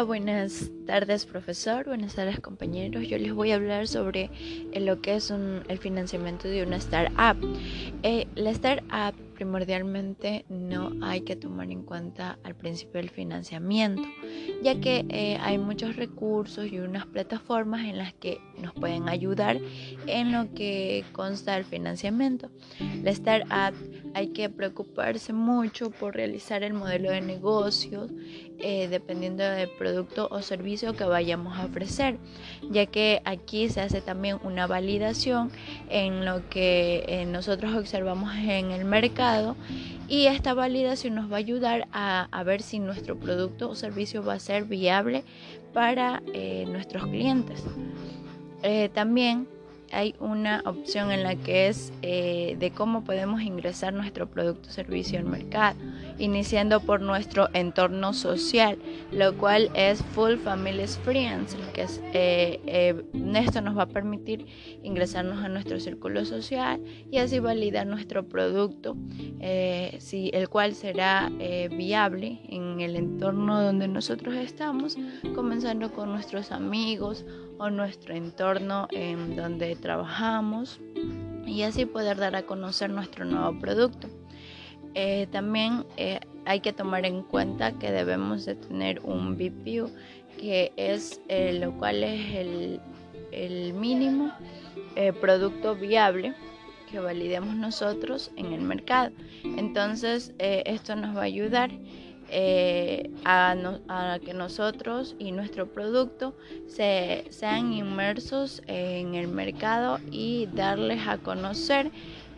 Buenas tardes profesor, buenas tardes compañeros. Yo les voy a hablar sobre eh, lo que es el financiamiento de una startup. Eh, la startup primordialmente no hay que tomar en cuenta al principio el financiamiento, ya que eh, hay muchos recursos y unas plataformas en las que nos pueden ayudar en lo que consta el financiamiento. La startup hay que preocuparse mucho por realizar el modelo de negocios eh, dependiendo del producto o servicio que vayamos a ofrecer, ya que aquí se hace también una validación en lo que eh, nosotros observamos en el mercado y esta validación nos va a ayudar a, ver si nuestro producto o servicio va a ser viable para eh, nuestros clientes. Eh, también hay una opción en la que es eh, de cómo podemos ingresar nuestro producto o servicio al mercado, iniciando por nuestro entorno social, lo cual es Full Family Experience, que es, eh, eh, esto nos va a permitir ingresarnos a nuestro círculo social y así validar nuestro producto, si, el cual será viable en el entorno donde nosotros estamos, comenzando con nuestros amigos o nuestro entorno en donde trabajamos y así poder dar a conocer nuestro nuevo producto. Eh, también eh, hay que tomar en cuenta que debemos de tener un BPU que es eh, lo cual es el, el mínimo producto viable que validemos nosotros en el mercado. Entonces esto nos va a ayudar eh, a, que nosotros y nuestro producto se, sean inmersos en el mercado y darles a conocer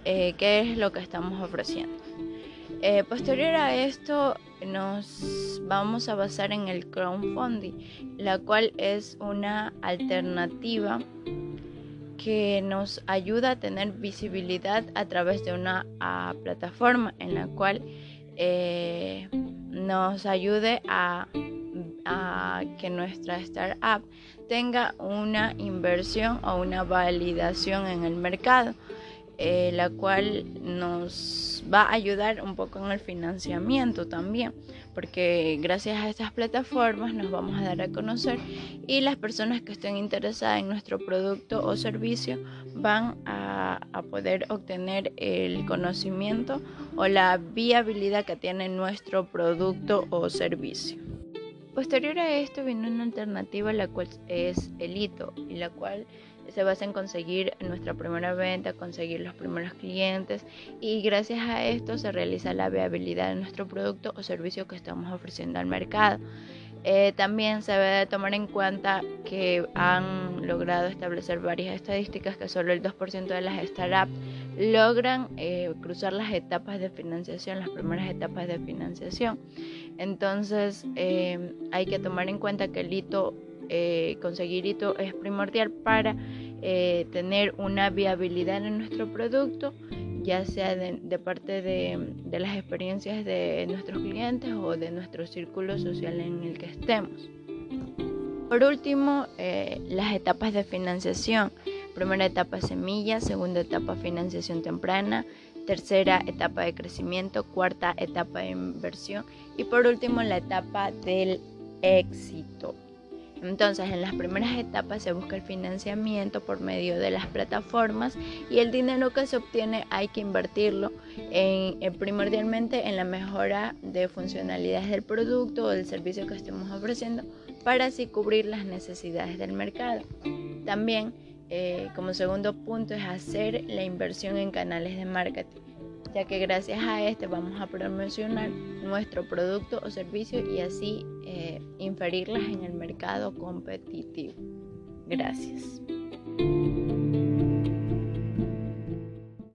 eh, qué es lo que estamos ofreciendo. Eh, posterior a esto nos vamos a basar en el crowdfunding, la cual es una alternativa que nos ayuda a tener visibilidad a través de una plataforma en la cual nos ayude a, que nuestra startup tenga una inversión o una validación en el mercado, eh, la cual nos va a ayudar un poco en el financiamiento también, porque gracias a estas plataformas nos vamos a dar a conocer y las personas que estén interesadas en nuestro producto o servicio van a, poder obtener el conocimiento o la viabilidad que tiene nuestro producto o servicio. Posterior a esto viene una alternativa la cual es el hito y la cual se basa en conseguir nuestra primera venta, conseguir los primeros clientes y gracias a esto se realiza la viabilidad de nuestro producto o servicio que estamos ofreciendo al mercado. Eh, también se debe tomar en cuenta que han logrado establecer varias estadísticas que solo el 2% de las startups logran eh, cruzar las etapas de financiación, las primeras etapas de financiación. Entonces eh, hay que tomar en cuenta que el hito, conseguir hito es primordial para tener una viabilidad en nuestro producto ya sea de, parte de, las experiencias de nuestros clientes o de nuestro círculo social en el que estemos. Por último, eh, las etapas de financiación. Primera etapa semilla, segunda etapa financiación temprana, tercera etapa de crecimiento, cuarta etapa de inversión y por último la etapa del éxito. Entonces, en las primeras etapas se busca el financiamiento por medio de las plataformas y el dinero que se obtiene hay que invertirlo en, primordialmente en la mejora de funcionalidades del producto o del servicio que estemos ofreciendo para así cubrir las necesidades del mercado. También, eh, como segundo punto, es hacer la inversión en canales de marketing ya que gracias a este vamos a promocionar nuestro producto o servicio y así eh, inferirlas en el mercado competitivo. Gracias.